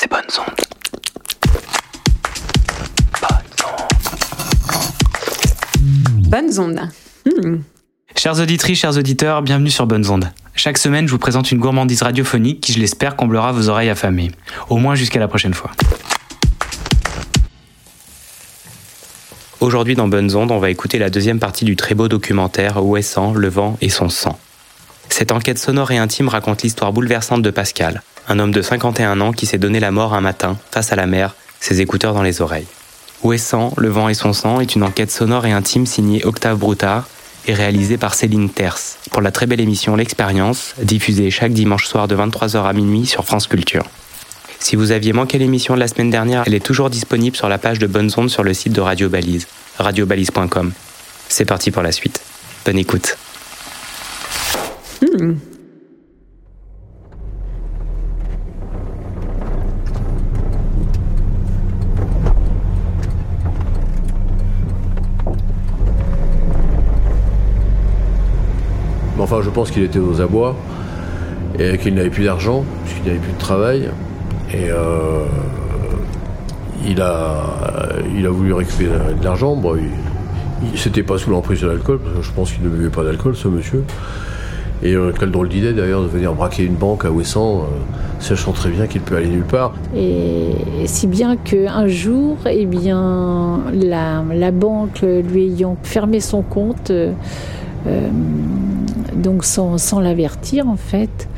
C'est bonne ondes. Bonnes ondes. Hmm. Chers auditrices, chers auditeurs, bienvenue sur Bonnes Ondes. Chaque semaine, je vous présente une gourmandise radiophonique qui, je l'espère, comblera vos oreilles affamées. Au moins jusqu'à la prochaine fois. Aujourd'hui, dans Bonnes Ondes, on va écouter la deuxième partie du très beau documentaire Ouessant, le vent et son sang. Cette enquête sonore et intime raconte l'histoire bouleversante de Pascal, un homme de 51 ans qui s'est donné la mort un matin, face à la mer, ses écouteurs dans les oreilles. Ouessant, le vent et son sang est une enquête sonore et intime signée Octave Broutard et réalisée par Céline Terce pour la très belle émission L'Expérience, diffusée chaque dimanche soir de 23h à minuit sur France Culture. Si vous aviez manqué l'émission de la semaine dernière, elle est toujours disponible sur la page de Bonnes Ondes sur le site de Radio Balise, radiobalise.com. C'est parti pour la suite. Bonne écoute. Hmm. Enfin, je pense qu'il était aux abois et qu'il n'avait plus d'argent, puisqu'il n'avait plus de travail. Et euh, il, a, il a voulu récupérer de l'argent. Bon, il, il c'était pas sous l'emprise de l'alcool, parce que je pense qu'il ne buvait pas d'alcool, ce monsieur. Et euh, quelle drôle d'idée d'ailleurs de venir braquer une banque à Ouessant, euh, sachant très bien qu'il peut aller nulle part. Et si bien qu'un jour, eh bien, la, banque lui ayant fermé son compte, euh, donc sans, l'avertir en fait,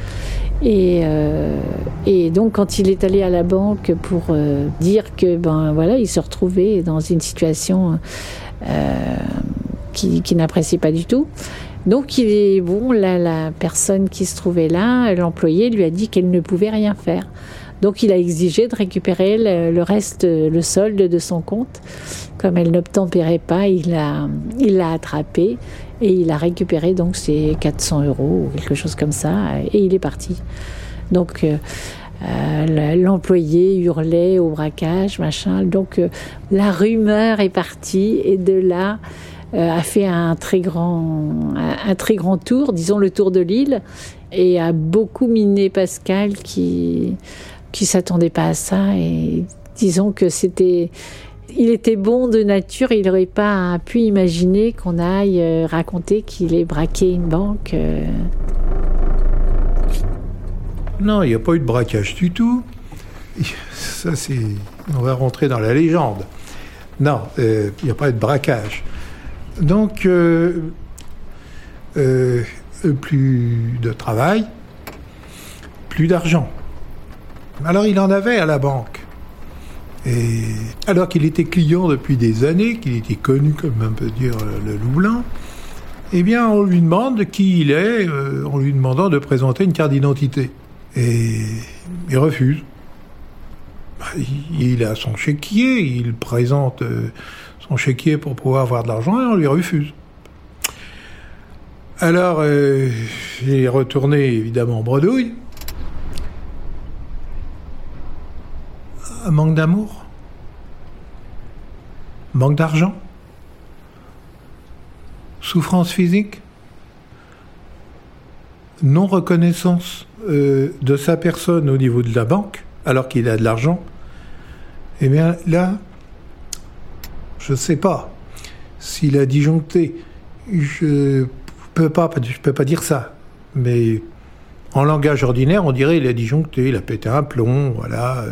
et, euh, et donc quand il est allé à la banque pour euh, dire que ben voilà, il se retrouvait dans une situation euh, qui, qui n'appréciait pas du tout. Donc il est bon, la personne qui se trouvait là, l'employé lui a dit qu'elle ne pouvait rien faire. Donc il a exigé de récupérer le, reste, le solde de son compte. Comme elle n'obtempérait pas, il l'a il l'a attrapé et il a récupéré donc ses 400 euros ou quelque chose comme ça et il est parti. Donc euh, euh, l'employé hurlait au braquage, machin. Donc euh, la rumeur est partie et de là a fait un très grand, un, un très grand tour, disons le tour de l'île, et a beaucoup miné Pascal qui qui s'attendait pas à ça et disons que c'était il était bon de nature, il n'aurait pas pu imaginer qu'on aille euh, raconter qu'il ait braqué une banque. euh. Non, il n'y a pas eu de braquage du tout. Ça, c'est. On va rentrer dans la légende. Non, euh, il n'y a pas eu de braquage. Donc, plus de travail, plus d'argent. Alors, il en avait à la banque. Et alors qu'il était client depuis des années, qu'il était connu, comme on peut dire, le loup eh bien, on lui demande qui il est, euh, en lui demandant de présenter une carte d'identité. Et il refuse. Bah, il, il a son chéquier, il présente euh, son chéquier pour pouvoir avoir de l'argent et on lui refuse. Alors, euh, j'ai retourné évidemment en bredouille. Manque d'amour? Manque d'argent? Souffrance physique? Non-reconnaissance euh, de sa personne au niveau de la banque, alors qu'il a de l'argent? Eh bien là, je ne sais pas. S'il a disjoncté, je peux pas, peux pas dire ça. Mais en langage ordinaire, on dirait il a disjoncté, il a pété un plomb, voilà.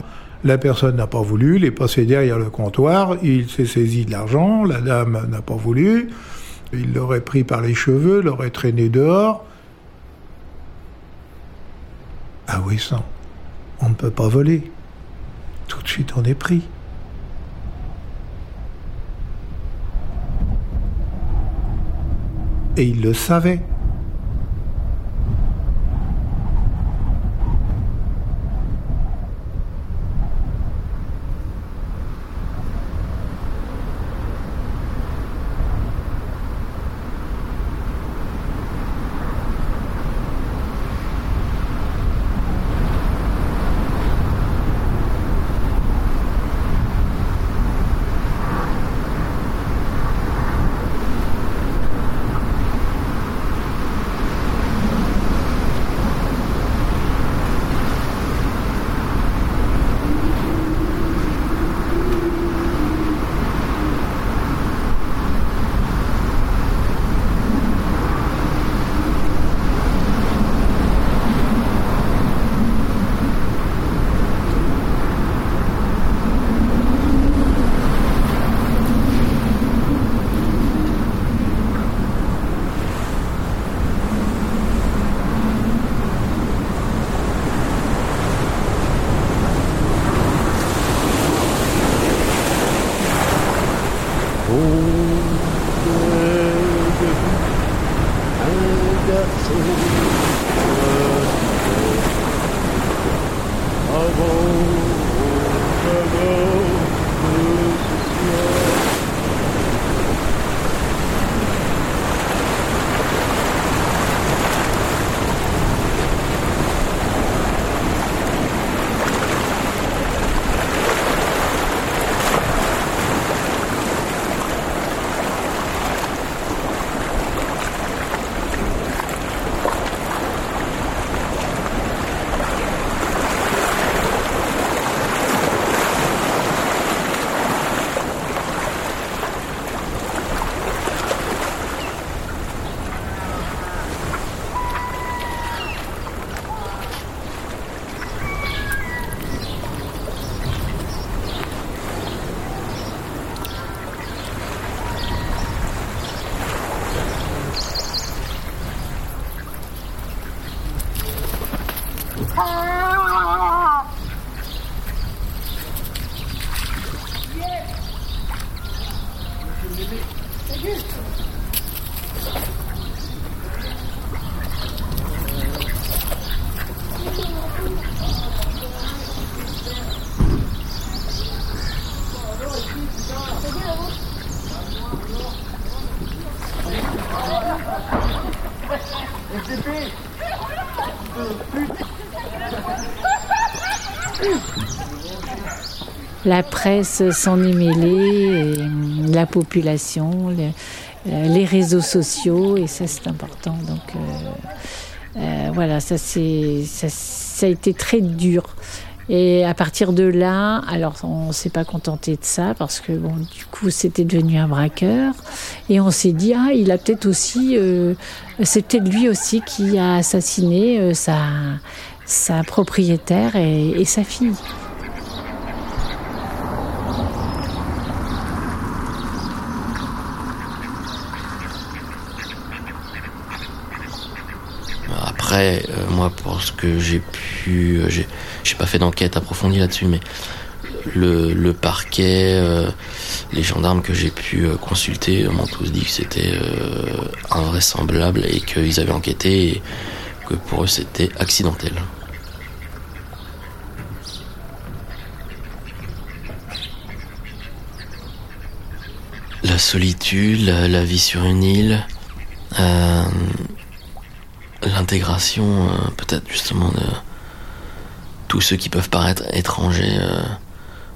La personne n'a pas voulu, il est derrière le comptoir, il s'est saisi de l'argent, la dame n'a pas voulu, il l'aurait pris par les cheveux, l'aurait traîné dehors. Ah oui, ça, on ne peut pas voler. Tout de suite, on est pris. Et il le savait. La presse s'en est mêlée, la population, euh, les, réseaux sociaux, et ça c'est important. Donc euh, euh, voilà, ça, ça, ça a été très dur. Et à partir de là, alors on s'est pas contenté de ça parce que bon, du coup, c'était devenu un braqueur. Et on s'est dit, ah, il a peut-être aussi, euh, c'est peut-être lui aussi qui a assassiné euh, sa, sa propriétaire et, sa fille. Euh, moi, pour ce que j'ai pu, j'ai pas fait d'enquête approfondie là-dessus, mais le, parquet, euh, les gendarmes que j'ai pu euh, consulter m'ont tous dit que c'était euh, invraisemblable et qu'ils avaient enquêté et que pour eux c'était accidentel. La solitude, la, vie sur une île, l'intégration peut-être justement de tous ceux qui peuvent paraître étrangers. Euh,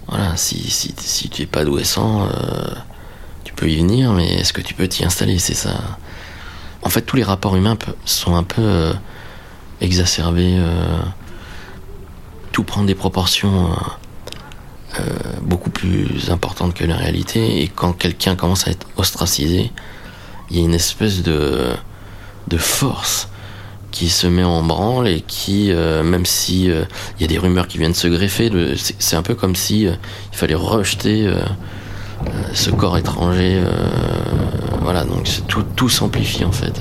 voilà, si, si, si tu es pas d'Ouessant, euh, tu peux y venir, mais est-ce que tu peux t'y installer? C'est ça. En fait, tous les rapports humains sont un peu euh, exacerbés. tout prend des proportions beaucoup plus importantes que la réalité. Et quand quelqu'un commence à être ostracisé, il y a une espèce de force qui se met en branle et qui, euh, même si il euh, y a des rumeurs qui viennent se greffer, c'est un peu comme si euh, il fallait rejeter ce corps étranger. voilà, donc tout, tout s'amplifie en fait.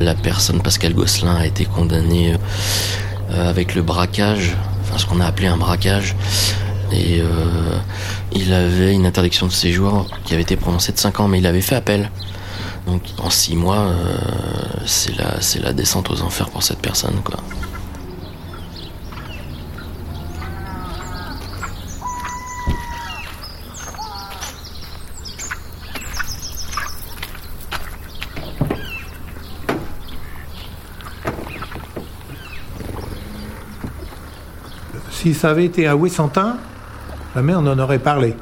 La personne Pascal Gosselin a été condamnée avec le braquage ce qu'on a appelé un braquage. Et euh, il avait une interdiction de séjour qui avait été prononcée de 5 ans, mais il avait fait appel. Donc en 6 mois, euh, c'est la, la descente aux enfers pour cette personne. Quoi. Si ça avait été à Wissantin, jamais on en aurait parlé.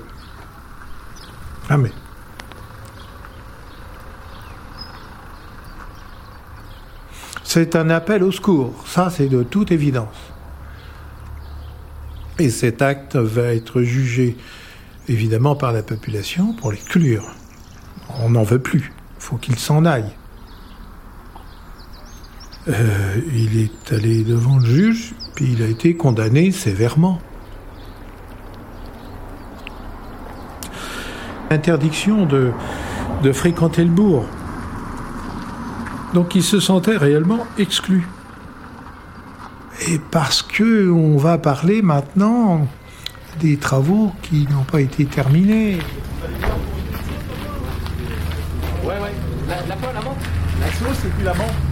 Jamais. C'est un appel au secours, ça c'est de toute évidence. Et cet acte va être jugé évidemment par la population pour l'exclure. On n'en veut plus, il faut qu'il s'en aille. Euh, il est allé devant le juge, puis il a été condamné sévèrement. Interdiction de, fréquenter le bourg. Donc il se sentait réellement exclu. Et parce que on va parler maintenant des travaux qui n'ont pas été terminés. Ouais, ouais. La, la, la, la la menthe.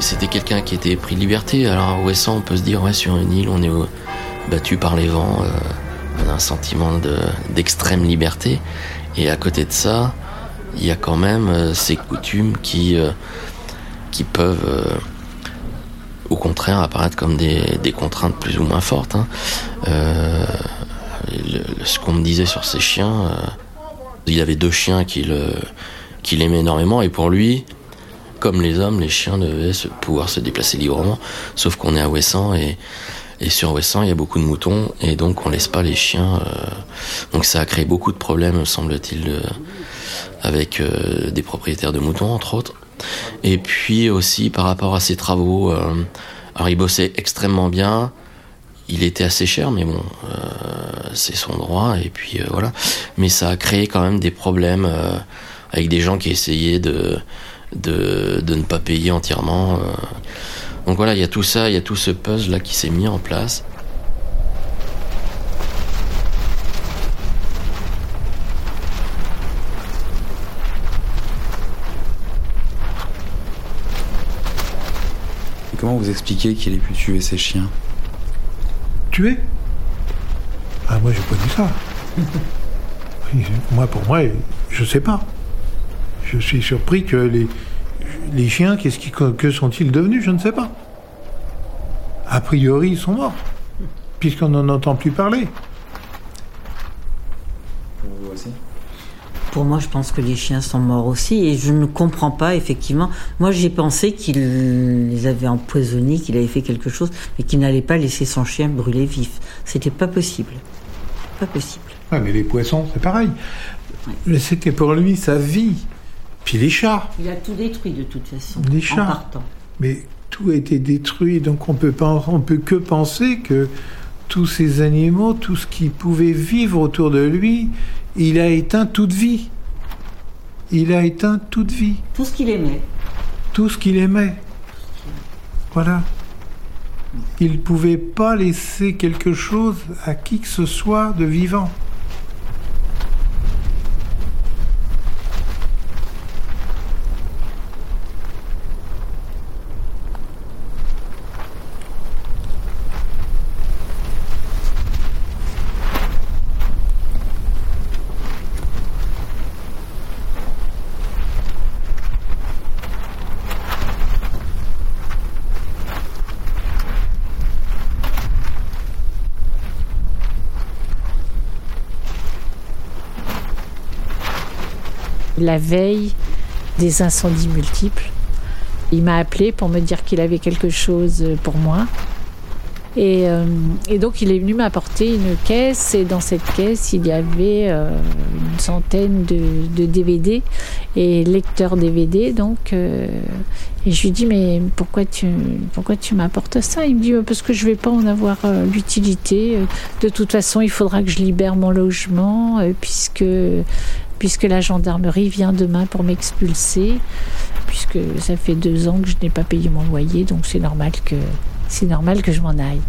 C'était quelqu'un qui était pris de liberté. Alors Ouessant, on peut se dire, ouais, sur une île, on est battu par les vents, euh, on a un sentiment d'extrême liberté. Et à côté de ça, il y a quand même euh, ces coutumes qui, euh, peuvent, au contraire, apparaître comme des, contraintes plus ou moins fortes. Hein. ce qu'on me disait sur ces chiens, il avait deux chiens qu'il qu'il aimait énormément, et pour lui, comme les hommes, les chiens devaient pouvoir se déplacer librement, sauf qu'on est à Ouessant et, sur Ouessant il y a beaucoup de moutons et donc on laisse pas les chiens. Euh, donc ça a créé beaucoup de problèmes, semble-t-il, avec euh, des propriétaires de moutons entre autres. Et puis aussi par rapport à ses travaux, euh, alors il bossait extrêmement bien. Il était assez cher, mais bon, c'est son droit. Et puis voilà. Mais ça a créé quand même des problèmes avec des gens qui essayaient de de, de ne pas payer entièrement. Euh, Donc voilà, il y a tout ça, il y a tout ce puzzle là qui s'est mis en place. Et comment vous expliquez qu'il ait pu tuer ses chiens? Tuer? Ah, moi, j'ai pas dit ça. moi, pour moi, je sais pas. Je suis surpris que les, les chiens, qu'est-ce qui, que sont-ils devenus? Je ne sais pas. A priori, ils sont morts, puisqu'on n'en entend plus parler. Pour moi, je pense que les chiens sont morts aussi et je ne comprends pas effectivement. Moi, j'ai pensé qu'il les avait empoisonnés, qu'il avait fait quelque chose, mais qu'il n'allait pas laisser son chien brûler vif. C'était pas possible. Pas possible. Ouais, mais les poissons, c'est pareil. Mais C'était pour lui sa vie. Puis les chats. Il a tout détruit de toute façon. Les En chats. partant. Mais tout a été détruit, donc on peut pas, on peut que penser que tous ces animaux, tout ce qui pouvait vivre autour de lui, il a éteint toute vie. Il a éteint toute vie, Tout ce qu'il aimait. tout ce qu'il aimait. Voilà. Il pouvait pas laisser quelque chose à qui que ce soit de vivant. La veille des incendies multiples, il m'a appelé pour me dire qu'il avait quelque chose pour moi. Et, euh, et donc il est venu m'apporter une caisse et dans cette caisse il y avait euh, une centaine de, DVD et lecteurs DVD donc euh, et je lui dis mais pourquoi tu pourquoi tu m'apportes ça? Il me dit parce que je vais pas en avoir euh, l'utilité. De toute façon il faudra que je libère mon logement euh, puisque puisque la gendarmerie vient demain pour m'expulser, puisque ça fait deux ans que je n'ai pas payé mon loyer, donc c'est normal que je m'en aille.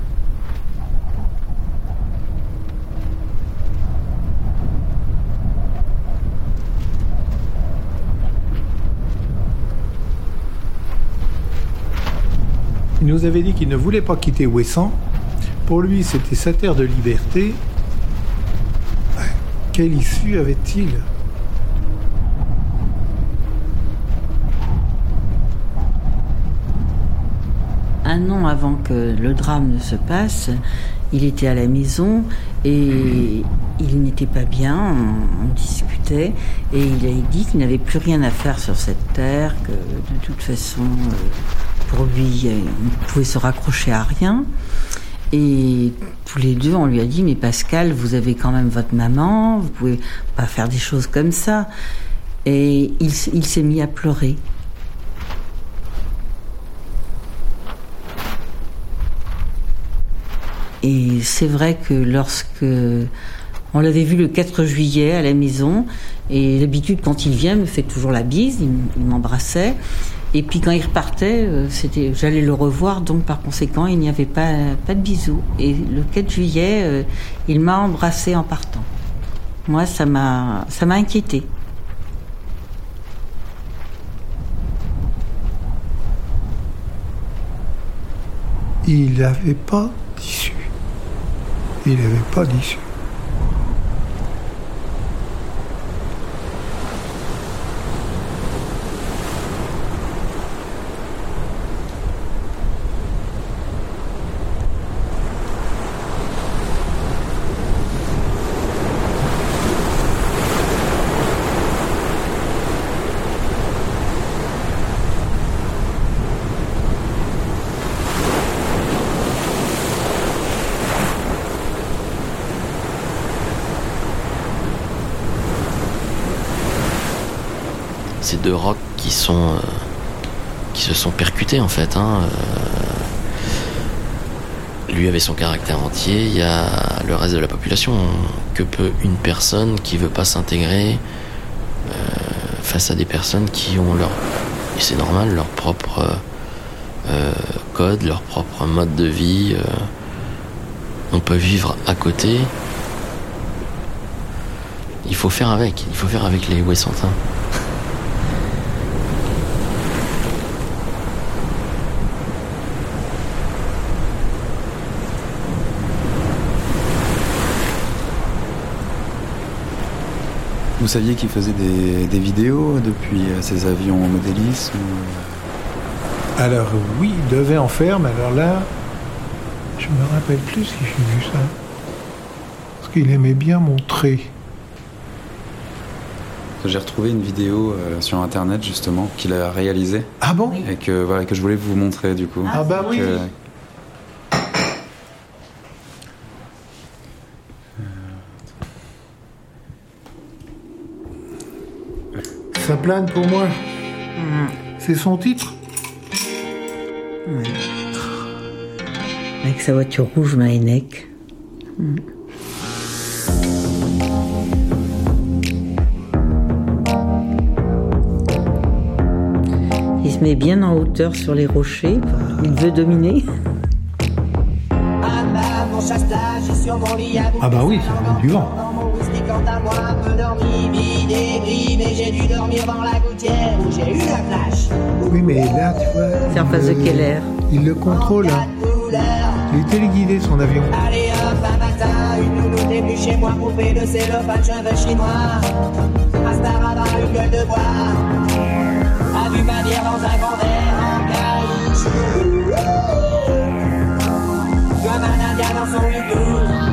Il nous avait dit qu'il ne voulait pas quitter Ouessant. Pour lui, c'était sa terre de liberté. Quelle issue avait-il? Un an avant que le drame ne se passe, il était à la maison et il n'était pas bien, on, on discutait et il a dit qu'il n'avait plus rien à faire sur cette terre, que de toute façon, euh, pour lui, il ne pouvait se raccrocher à rien. Et tous les deux, on lui a dit, mais Pascal, vous avez quand même votre maman, vous pouvez pas faire des choses comme ça. Et il, il s'est mis à pleurer. Et c'est vrai que lorsque on l'avait vu le 4 juillet à la maison, et d'habitude quand il vient, il me fait toujours la bise, il, m'embrassait. Et puis quand il repartait, euh, j'allais le revoir, donc par conséquent, il n'y avait pas, pas de bisous. Et le 4 juillet, euh, il m'a embrassé en partant. Moi, ça m'a, ça m'a inquiété. Il n'avait pas d'issue. Il n'avait pas d'issue. Ces deux rocs qui sont euh, qui se sont percutés en fait. hein, euh. lui avait son caractère entier. Il y a le reste de la population. Que peut une personne qui veut pas s'intégrer euh, face à des personnes qui ont leur et c'est normal leur propre code, leur propre mode de vie. on peut vivre à côté. Il faut faire avec, il faut faire avec les Ouessantins. Vous saviez qu'il faisait des, des vidéos depuis euh, ses avions modélisme ou- Alors oui, il devait en faire, mais alors là, je me rappelle plus si j'ai vu ça. Parce qu'il aimait bien montrer. J'ai retrouvé une vidéo euh, sur internet justement qu'il a réalisée Ah bon? Et que, voilà, que je voulais vous montrer du coup. Ah bah oui. Que- plane pour moi. C'est son titre Avec sa voiture rouge Mahenec. Il se met bien en hauteur sur les rochers. Il veut dominer. Ah bah oui, ça vient du vent. Oui, mais là, tu vois... C'est en face de il- quelle air Il le contrôle. hein. Il est téléguidé, son avion. Allez hop, un matin, une nounou début chez moi, poupée de cellophane, cheveux chinois. Un staradin, une gueule de bois. A vu ma bière dans un grand verre en caoutchouc. Comme un indien dans son hibou.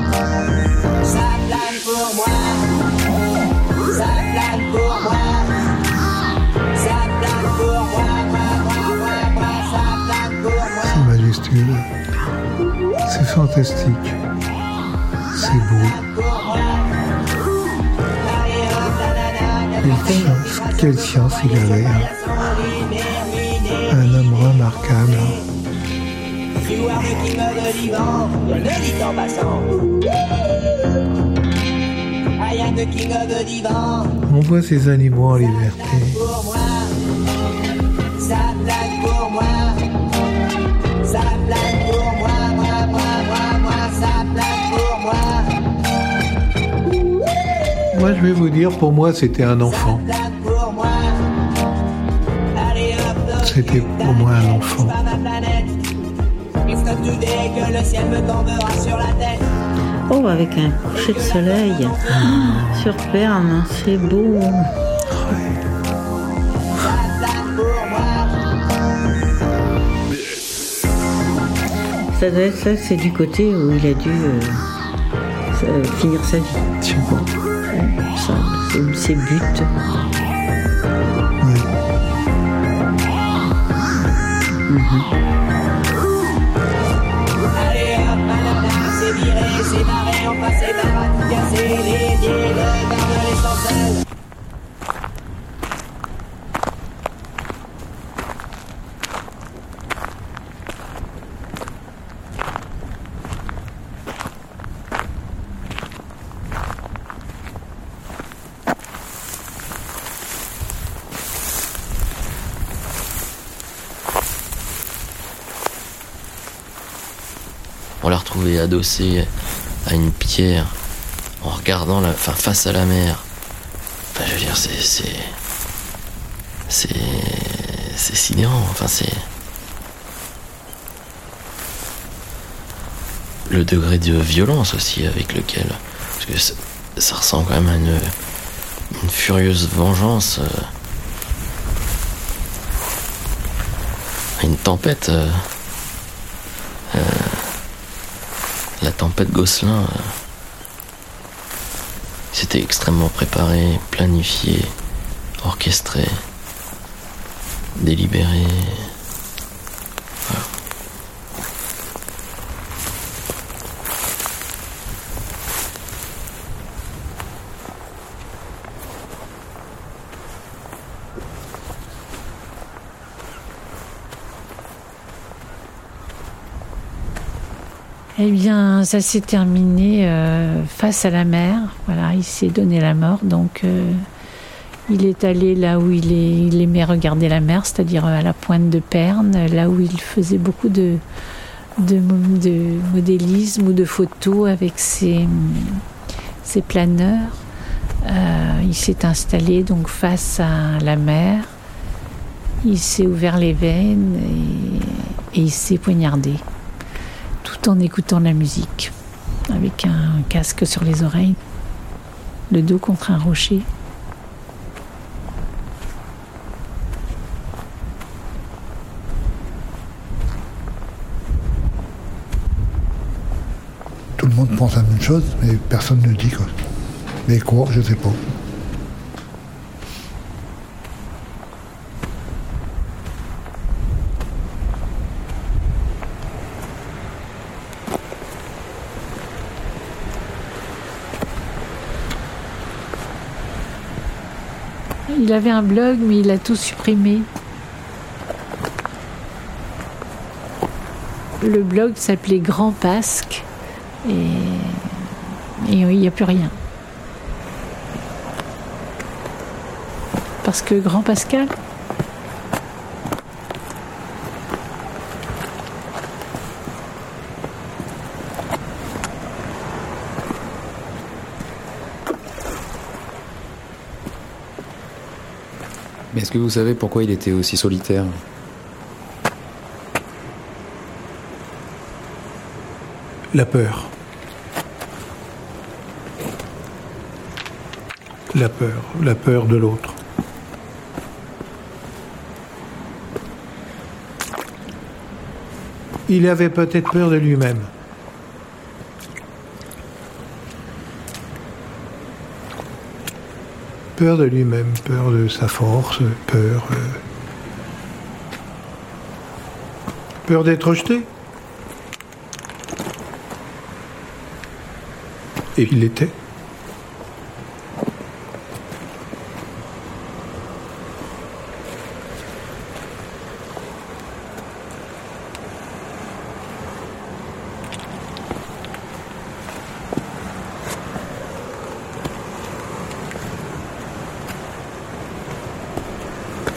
C'est beau. Quelle science, quelle science il avait. hein. Un homme remarquable. On voit ces animaux en liberté. Ça plane pour moi. Moi, je vais vous dire, pour moi, c'était un enfant. C'était pour moi un enfant. Oh, avec un coucher de soleil Ah, sur Perm, c'est beau. Ça doit être ça, c'est du côté où il a dû euh, ça- finir sa vie. Ça, c'est ses buts. Ouais. Allez hop, manana, c'est viré, c'est barré, on passe les barres à tout casser, les pieds, le garde l'essentiel. On l'a adossé à une pierre en regardant la, enfin, face à la mer. Enfin, je veux dire, c'est, c'est, c'est, c'est sidérant. Enfin, c'est le degré de violence aussi avec lequel, parce que ça, ressemble quand même à une, une furieuse vengeance, euh, une tempête. euh, la tempête Gosselin, euh, c'était extrêmement préparé, planifié, orchestré, délibéré. Ça s'est terminé euh, face à la mer. Voilà, il s'est donné la mort. Donc, euh, Il est allé là où il, aimait regarder la mer, c'est-à-dire à la pointe de Perne, là où il faisait beaucoup de, de, mo- de modélisme ou de photos avec ses, planeurs. Euh, il s'est installé donc face à la mer. Il s'est ouvert les veines et il s'est poignardé, en écoutant la musique, avec un casque sur les oreilles, le dos contre un rocher. Tout le monde pense la même chose, mais personne ne dit quoi. Mais quoi, je sais pas. Il avait un blog, mais il a tout supprimé. Le blog s'appelait Grand Pasque et, et il n'y a plus rien. Parce que Grand Pascal, Est-ce que vous savez pourquoi il était aussi solitaire La peur. La peur, la peur de l'autre. Il avait peut-être peur de lui-même. Peur de lui-même, peur de sa force, peur. euh, Peur d'être rejeté. Et il l'était.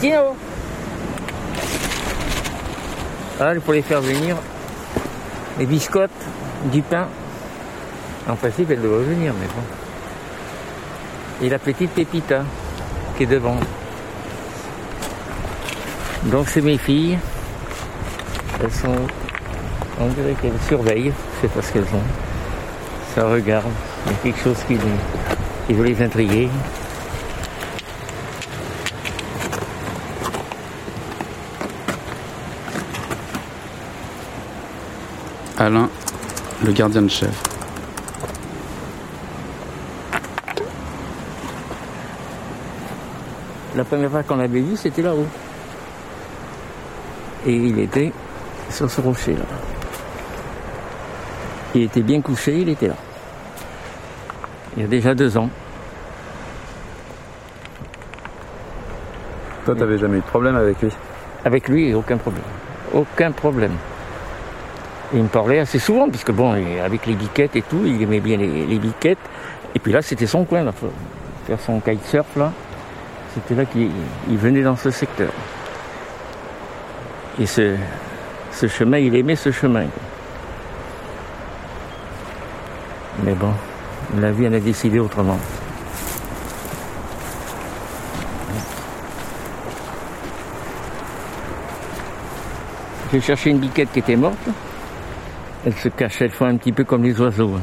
Tino Ah, il faut les faire venir. Les biscottes, du pain. En principe, elle devrait venir, mais bon. Et la petite Pépita, qui est devant. Donc, c'est mes filles. Elles sont. On dirait qu'elles surveillent. Je sais pas ce qu'elles ont. Ça regarde. Il y a quelque chose qui, qui veut les intriguer. Alain, le gardien de chef. La première fois qu'on l'avait vu, c'était là-haut. Et il était sur ce rocher-là. Il était bien couché, il était là. Il y a déjà deux ans. Toi, t'avais jamais eu de problème avec lui? Avec lui, aucun problème. Aucun problème. Il me parlait assez souvent, parce que bon, avec les biquettes et tout, il aimait bien les, biquettes. Et puis là, c'était son coin, faire son kitesurf, là. C'était là qu'il il venait dans ce secteur. Et ce, chemin, il aimait ce chemin. Mais bon, la vie en a décidé autrement. J'ai cherché une biquette qui était morte. Elle se cache, elle fait un petit peu comme les oiseaux. hein.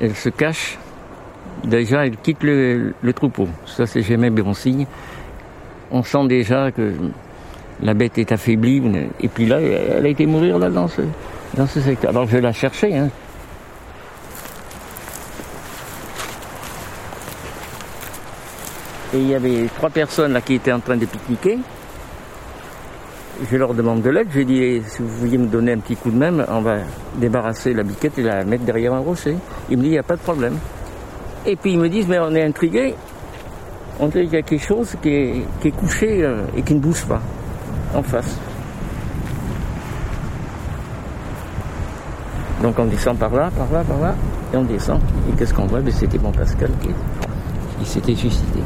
Elle se cache. Déjà, elle quitte le, troupeau. Ça, c'est jamais bon signe. On sent déjà que la bête est affaiblie. Et puis là, elle a été mourir là dans ce, dans ce secteur. Alors je vais la chercher. Hein. Et il y avait trois personnes là qui étaient en train de pique-niquer. Je leur demande de l'aide. Je dis, eh, si vous vouliez me donner un petit coup de main, on va débarrasser la biquette et la mettre derrière un rocher. Il me dit, il n'y a pas de problème. Et puis ils me disent, mais on est intrigués. On dirait qu'il y a quelque chose qui est, couché euh, et qui ne bouge pas en face. Donc on descend par là, par là, par là, et on descend. Et qu'est-ce qu'on voit? Ben, C'était mon Pascal qui, qui s'était suicidé.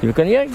Tu veux qu'on y aille?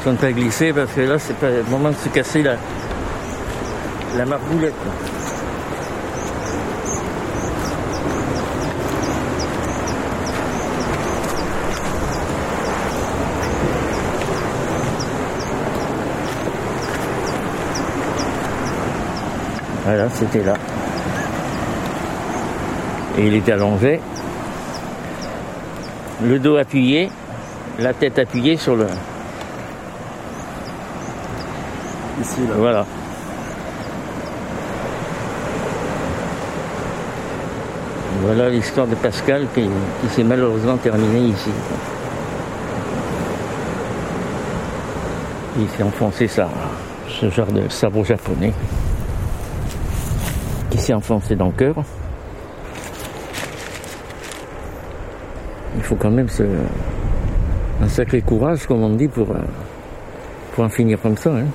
Attention de pas glisser parce que là, c'est pas le moment de se casser la, la. Voilà, c'était là. Et il était allongé, le dos appuyé, la tête appuyée sur le, Voilà. Voilà l'histoire de Pascal qui, s'est malheureusement terminée ici. Il s'est enfoncé ça, ce genre de sabre japonais qui s'est enfoncé dans le cœur. Il faut quand même un sacré courage, comme on dit, pour, euh, pour en finir comme ça. hein.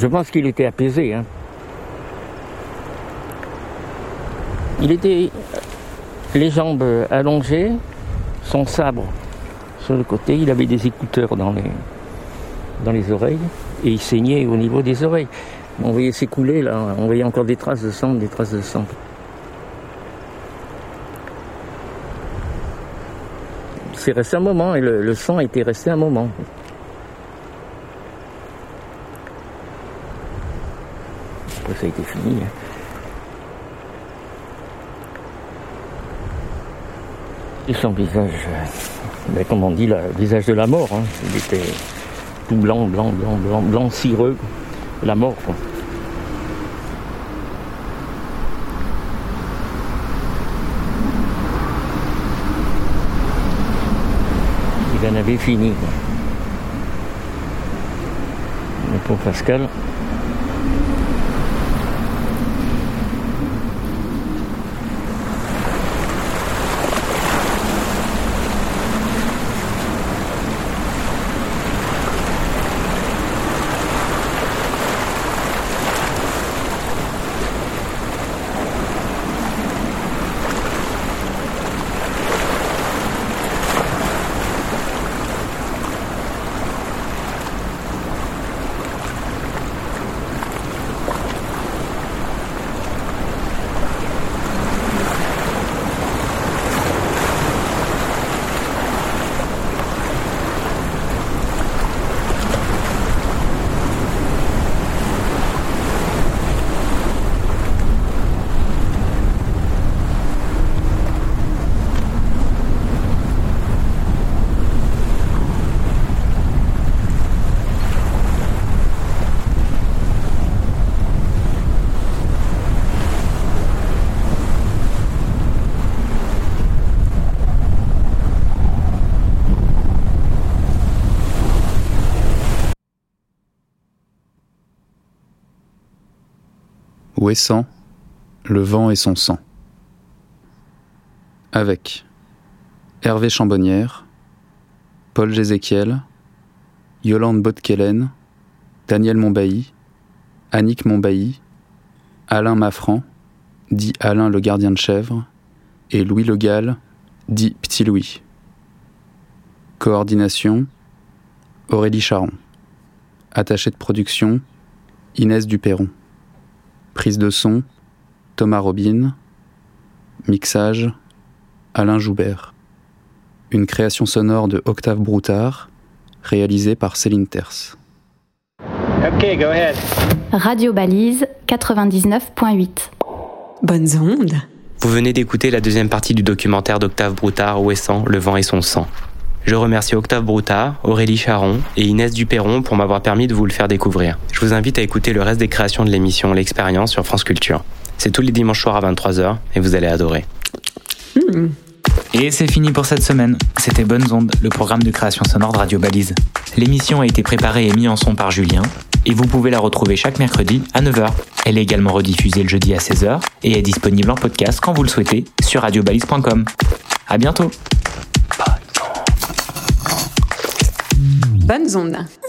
Je pense qu'il était apaisé. hein. Il était les jambes allongées, son sabre sur le côté. Il avait des écouteurs dans les, dans les oreilles et il saignait au niveau des oreilles. On voyait s'écouler là, on voyait encore des traces de sang, des traces de sang. C'est resté un moment et le, le sang était resté un moment. Et son visage, ben, comme on dit, le visage de la mort. hein. Il était tout blanc, blanc, blanc, blanc, blanc, cireux. La mort. Il en avait fini. Mais pour Pascal, Le vent et son sang. Avec Hervé Chambonnière, Paul Gézéchiel, Yolande Botkelen, Daniel Montbailly, Annick Montbailly, Alain Maffran, dit Alain le gardien de chèvre, et Louis Le Gall, dit Petit Louis. Coordination Aurélie Charon. Attaché de production Inès Duperron. Prise de son, Thomas Robin. Mixage, Alain Joubert. Une création sonore de Octave Broutard, réalisée par Céline Terce. Okay, go ahead. Radio Balise 99.8. Bonnes ondes. Vous venez d'écouter la deuxième partie du documentaire d'Octave Broutard, Ouessant, Le vent et son sang. Je remercie Octave Broutard, Aurélie Charon et Inès Duperron pour m'avoir permis de vous le faire découvrir. Je vous invite à écouter le reste des créations de l'émission L'Expérience sur France Culture. C'est tous les dimanches soirs à 23h et vous allez adorer. Et c'est fini pour cette semaine. C'était Bonnes Ondes, le programme de création sonore de Radio Balise. L'émission a été préparée et mise en son par Julien, et vous pouvez la retrouver chaque mercredi à 9h. Elle est également rediffusée le jeudi à 16h et est disponible en podcast quand vous le souhaitez sur radiobalise.com. À bientôt. Bonnes ondes.